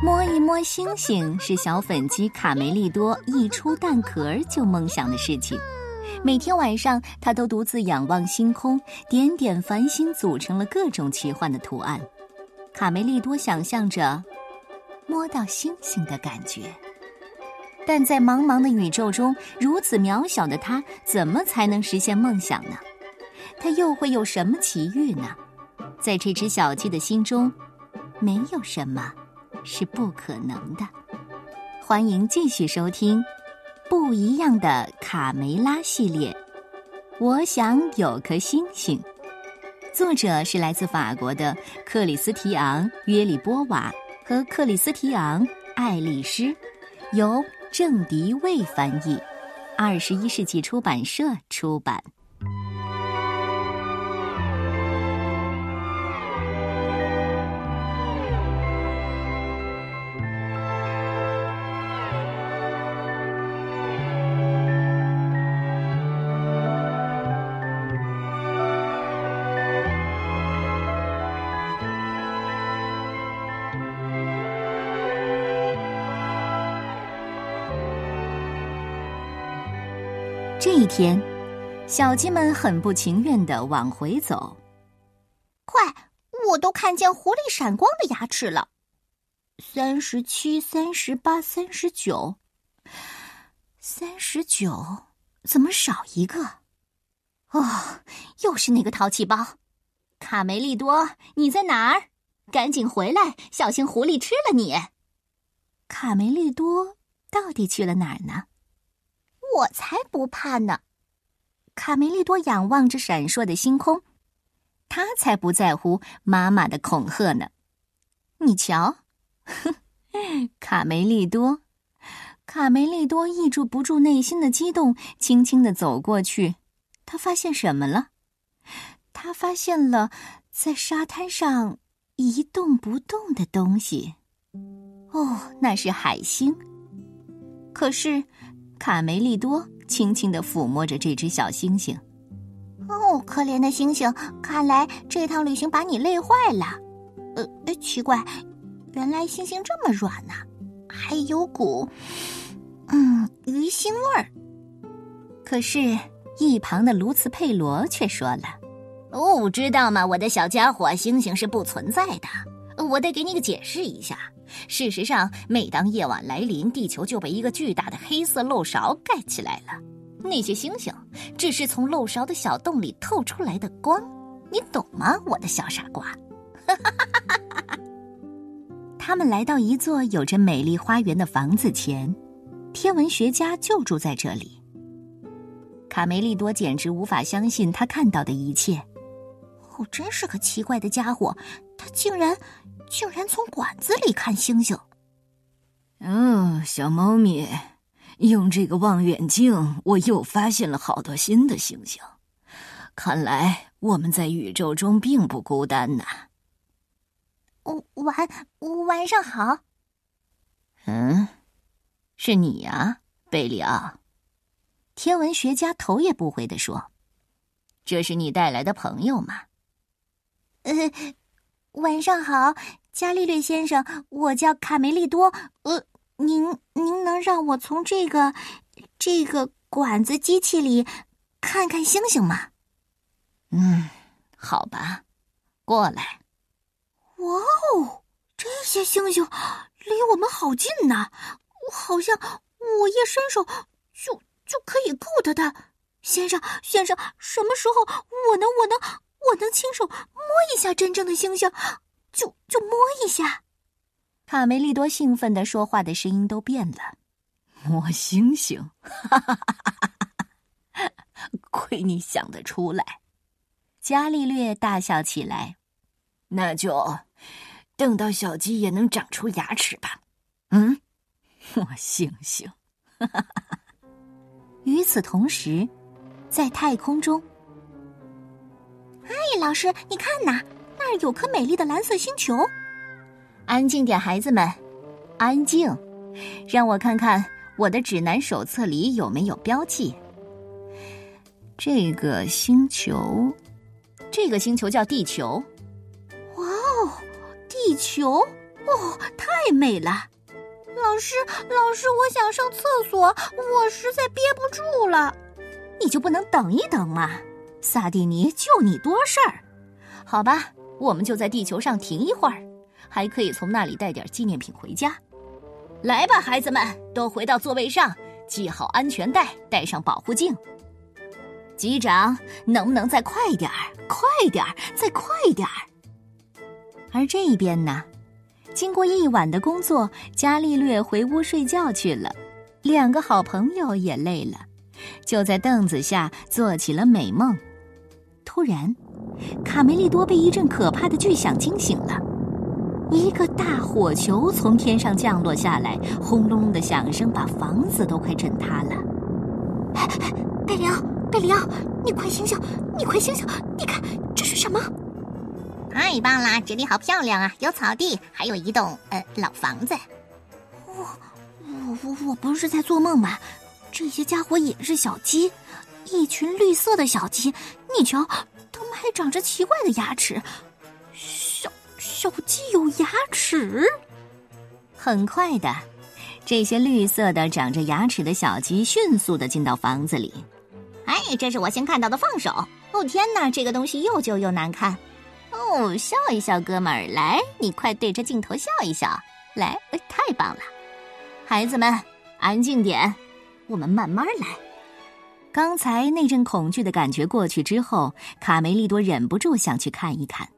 摸一摸星星是小粉鸡卡梅利多一出蛋壳就梦想的事情。每天晚上，他都独自仰望星空，点点繁星组成了各种奇幻的图案。卡梅利多想象着摸到星星的感觉，但在茫茫的宇宙中，如此渺小的他，怎么才能实现梦想呢？他又会有什么奇遇呢？在这只小鸡的心中，没有什么。是不可能的。欢迎继续收听《不一样的卡梅拉》系列。我想有颗星星。作者是来自法国的克里斯提昂·约里波瓦和克里斯提昂·爱丽丝，由郑迪卫翻译，二十一世纪出版社出版。这一天，小鸡们很不情愿的往回走。快，我都看见狐狸闪光的牙齿了。三十七、三十八、三十九，三十九，怎么少一个？哦，又是那个淘气包，卡梅利多，你在哪儿？赶紧回来，小心狐狸吃了你。卡梅利多到底去了哪儿呢？我才不怕呢！卡梅利多仰望着闪烁的星空，他才不在乎妈妈的恐吓呢。你瞧，哼，卡梅利多，卡梅利多抑制不住内心的激动，轻轻的走过去。他发现什么了？他发现了在沙滩上一动不动的东西。哦，那是海星。可是。卡梅利多轻轻的抚摸着这只小星星。哦，可怜的星星，看来这趟旅行把你累坏了。呃，奇怪，原来星星这么软呢，还有股，嗯，鱼腥味儿。可是，一旁的卢茨佩罗却说了：“哦，知道吗，我的小家伙，星星是不存在的。我得给你个解释一下。”事实上，每当夜晚来临，地球就被一个巨大的黑色漏勺盖起来了。那些星星只是从漏勺的小洞里透出来的光，你懂吗，我的小傻瓜？他们来到一座有着美丽花园的房子前，天文学家就住在这里。卡梅利多简直无法相信他看到的一切。哦，真是个奇怪的家伙，他竟然。竟然从管子里看星星。嗯，小猫咪，用这个望远镜，我又发现了好多新的星星。看来我们在宇宙中并不孤单呐。晚晚上好。嗯，是你呀，贝里奥。天文学家头也不回的说：“这是你带来的朋友吗？”呃。晚上好，伽利略先生，我叫卡梅利多。呃，您您能让我从这个这个管子机器里看看星星吗？嗯，好吧，过来。哇哦，这些星星离我们好近呐！好像我一伸手就就可以够得到。先生，先生，什么时候我能我能？我能亲手摸一下真正的星星，就就摸一下。卡梅利多兴奋的说话的声音都变了。摸星星，哈哈哈哈哈！亏你想得出来。伽利略大笑起来。那就等到小鸡也能长出牙齿吧。嗯，摸星星。哈哈哈哈与此同时，在太空中。哎，老师，你看呐，那儿有颗美丽的蓝色星球。安静点，孩子们，安静，让我看看我的指南手册里有没有标记。这个星球，这个星球叫地球。哇哦，地球！哦，太美了！老师，老师，我想上厕所，我实在憋不住了。你就不能等一等吗？萨蒂尼就你多事儿。好吧，我们就在地球上停一会儿，还可以从那里带点纪念品回家。来吧，孩子们，都回到座位上，系好安全带，戴上保护镜。机长，能不能再快点儿？快点儿，再快点儿！而这一边呢，经过一晚的工作，伽利略回屋睡觉去了。两个好朋友也累了，就在凳子下做起了美梦。突然，卡梅利多被一阵可怕的巨响惊醒了。一个大火球从天上降落下来，轰隆的响声把房子都快震塌了。贝里奥，贝里奥，你快醒醒！你快醒醒！你看这是什么？太棒啦！这里好漂亮啊，有草地，还有一栋呃老房子。我我我我不是在做梦吧？这些家伙也是小鸡，一群绿色的小鸡。你瞧，它们还长着奇怪的牙齿。小小鸡有牙齿。很快的，这些绿色的长着牙齿的小鸡迅速的进到房子里。哎，这是我先看到的放手。哦天哪，这个东西又旧又难看。哦，笑一笑，哥们儿，来，你快对着镜头笑一笑。来，太棒了，孩子们，安静点，我们慢慢来。刚才那阵恐惧的感觉过去之后，卡梅利多忍不住想去看一看，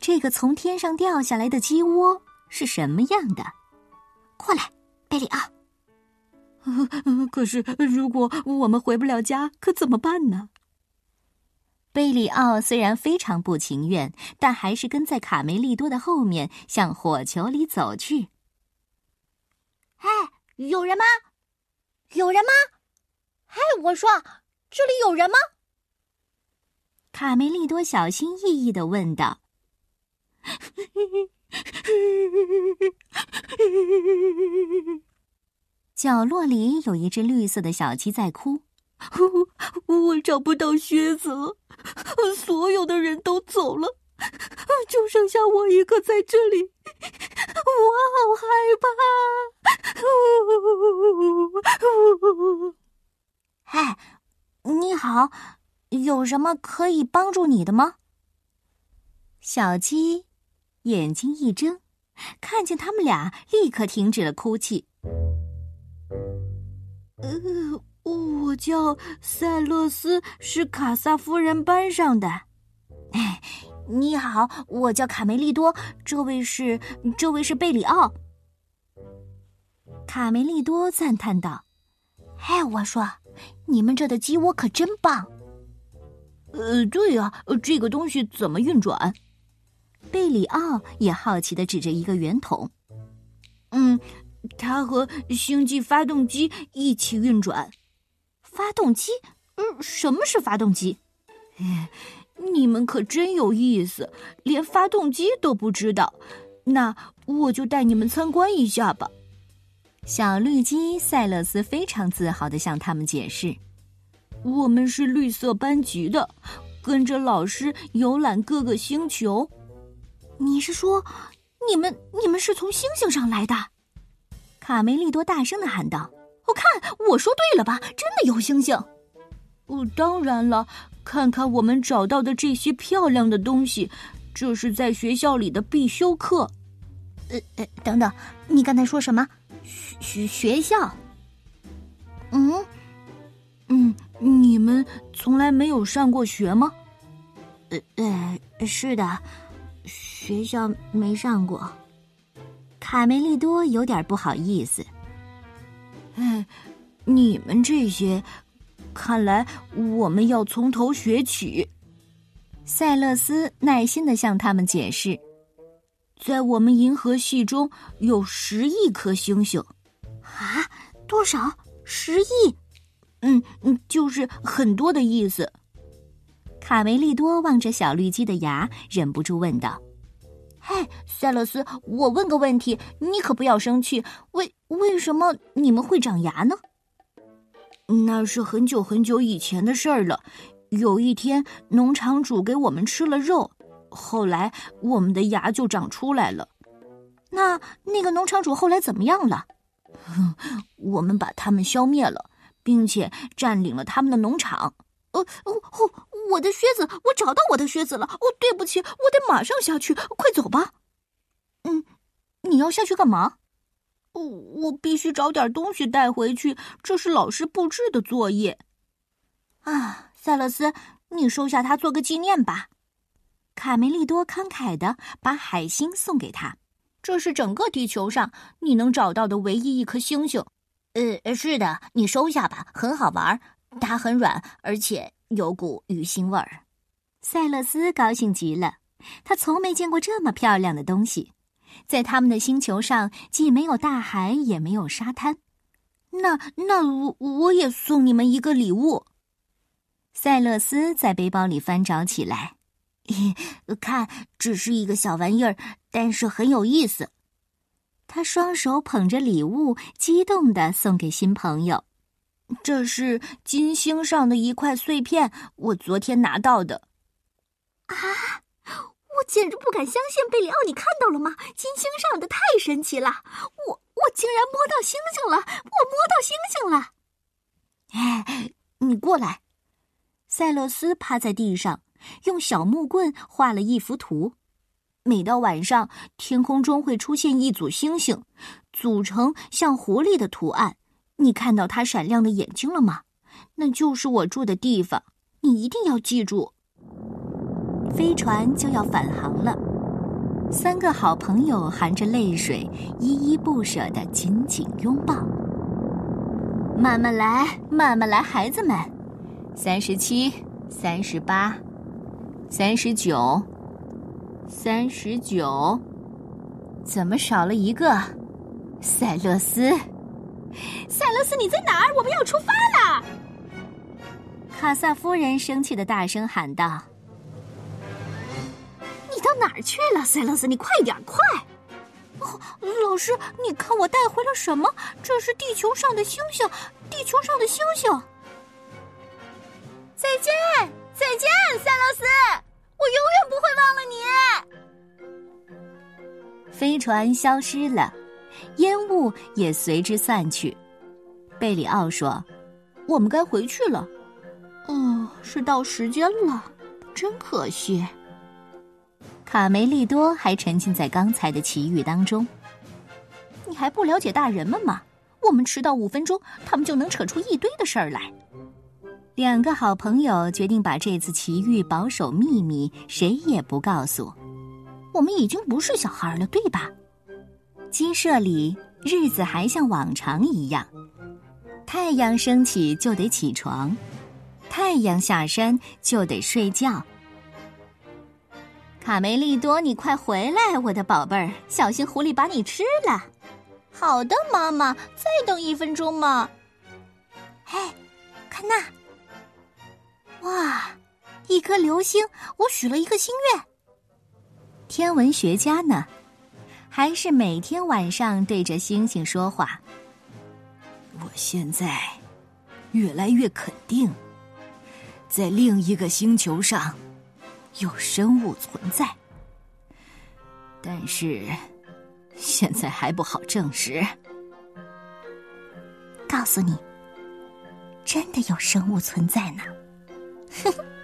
这个从天上掉下来的鸡窝是什么样的。过来，贝里奥。可是，如果我们回不了家，可怎么办呢？贝里奥虽然非常不情愿，但还是跟在卡梅利多的后面向火球里走去。哎，有人吗？有人吗？哎，我说，这里有人吗？卡梅利多小心翼翼的问道。角落里有一只绿色的小鸡在哭。我找不到靴子了，所有的人都走了，就剩下我一个在这里，我好害怕。哎，你好，有什么可以帮助你的吗？小鸡眼睛一睁，看见他们俩，立刻停止了哭泣。呃。我叫塞洛斯，是卡萨夫人班上的。哎，你好，我叫卡梅利多，这位是这位是贝里奥。卡梅利多赞叹道：“哎，我说，你们这的鸡窝可真棒。”呃，对呀，这个东西怎么运转？贝里奥也好奇的指着一个圆筒。嗯，它和星际发动机一起运转。发动机？嗯，什么是发动机？哎，你们可真有意思，连发动机都不知道。那我就带你们参观一下吧。小绿鸡塞勒斯非常自豪的向他们解释：“我们是绿色班级的，跟着老师游览各个星球。”你是说，你们你们是从星星上来的？卡梅利多大声的喊道。我看我说对了吧？真的有星星。哦，当然了，看看我们找到的这些漂亮的东西，这是在学校里的必修课。呃呃，等等，你刚才说什么？学学校？嗯嗯，你们从来没有上过学吗？呃呃，是的，学校没上过。卡梅利多有点不好意思。哎，你们这些，看来我们要从头学起。塞勒斯耐心的向他们解释，在我们银河系中有十亿颗星星。啊，多少？十亿？嗯嗯，就是很多的意思。卡梅利多望着小绿鸡的牙，忍不住问道。嘿，塞勒斯，我问个问题，你可不要生气。为为什么你们会长牙呢？那是很久很久以前的事儿了。有一天，农场主给我们吃了肉，后来我们的牙就长出来了。那那个农场主后来怎么样了？我们把他们消灭了，并且占领了他们的农场。哦哦哦！我的靴子，我找到我的靴子了。哦，对不起，我得马上下去。快走吧。嗯，你要下去干嘛？我我必须找点东西带回去，这是老师布置的作业。啊，塞勒斯，你收下它做个纪念吧。卡梅利多慷慨的把海星送给他，这是整个地球上你能找到的唯一一颗星星。呃，是的，你收下吧，很好玩，它很软，而且有股鱼腥味儿。塞勒斯高兴极了，他从没见过这么漂亮的东西。在他们的星球上，既没有大海，也没有沙滩。那那我我也送你们一个礼物。塞勒斯在背包里翻找起来，看，只是一个小玩意儿，但是很有意思。他双手捧着礼物，激动的送给新朋友。这是金星上的一块碎片，我昨天拿到的。啊！我简直不敢相信，贝里奥，你看到了吗？金星上的太神奇了！我我竟然摸到星星了！我摸到星星了！哎，你过来。塞勒斯趴在地上，用小木棍画了一幅图。每到晚上，天空中会出现一组星星，组成像狐狸的图案。你看到它闪亮的眼睛了吗？那就是我住的地方。你一定要记住。飞船就要返航了，三个好朋友含着泪水，依依不舍的紧紧拥抱。慢慢来，慢慢来，孩子们。三十七，三十八，三十九，三十九，怎么少了一个？塞勒斯，塞勒斯，你在哪儿？我们要出发了！卡萨夫人生气的大声喊道。你到哪儿去了，塞勒斯？你快点，快！哦，老师，你看我带回了什么？这是地球上的星星，地球上的星星。再见，再见，塞勒斯，我永远不会忘了你。飞船消失了，烟雾也随之散去。贝里奥说：“我们该回去了。”哦，是到时间了，真可惜。卡梅利多还沉浸在刚才的奇遇当中。你还不了解大人们吗？我们迟到五分钟，他们就能扯出一堆的事儿来。两个好朋友决定把这次奇遇保守秘密，谁也不告诉。我们已经不是小孩了，对吧？鸡舍里日子还像往常一样，太阳升起就得起床，太阳下山就得睡觉。卡梅利多，你快回来，我的宝贝儿，小心狐狸把你吃了。好的，妈妈，再等一分钟嘛。嘿，看那，哇，一颗流星！我许了一个心愿。天文学家呢，还是每天晚上对着星星说话。我现在越来越肯定，在另一个星球上。有生物存在，但是现在还不好证实。告诉你，真的有生物存在呢。呵呵。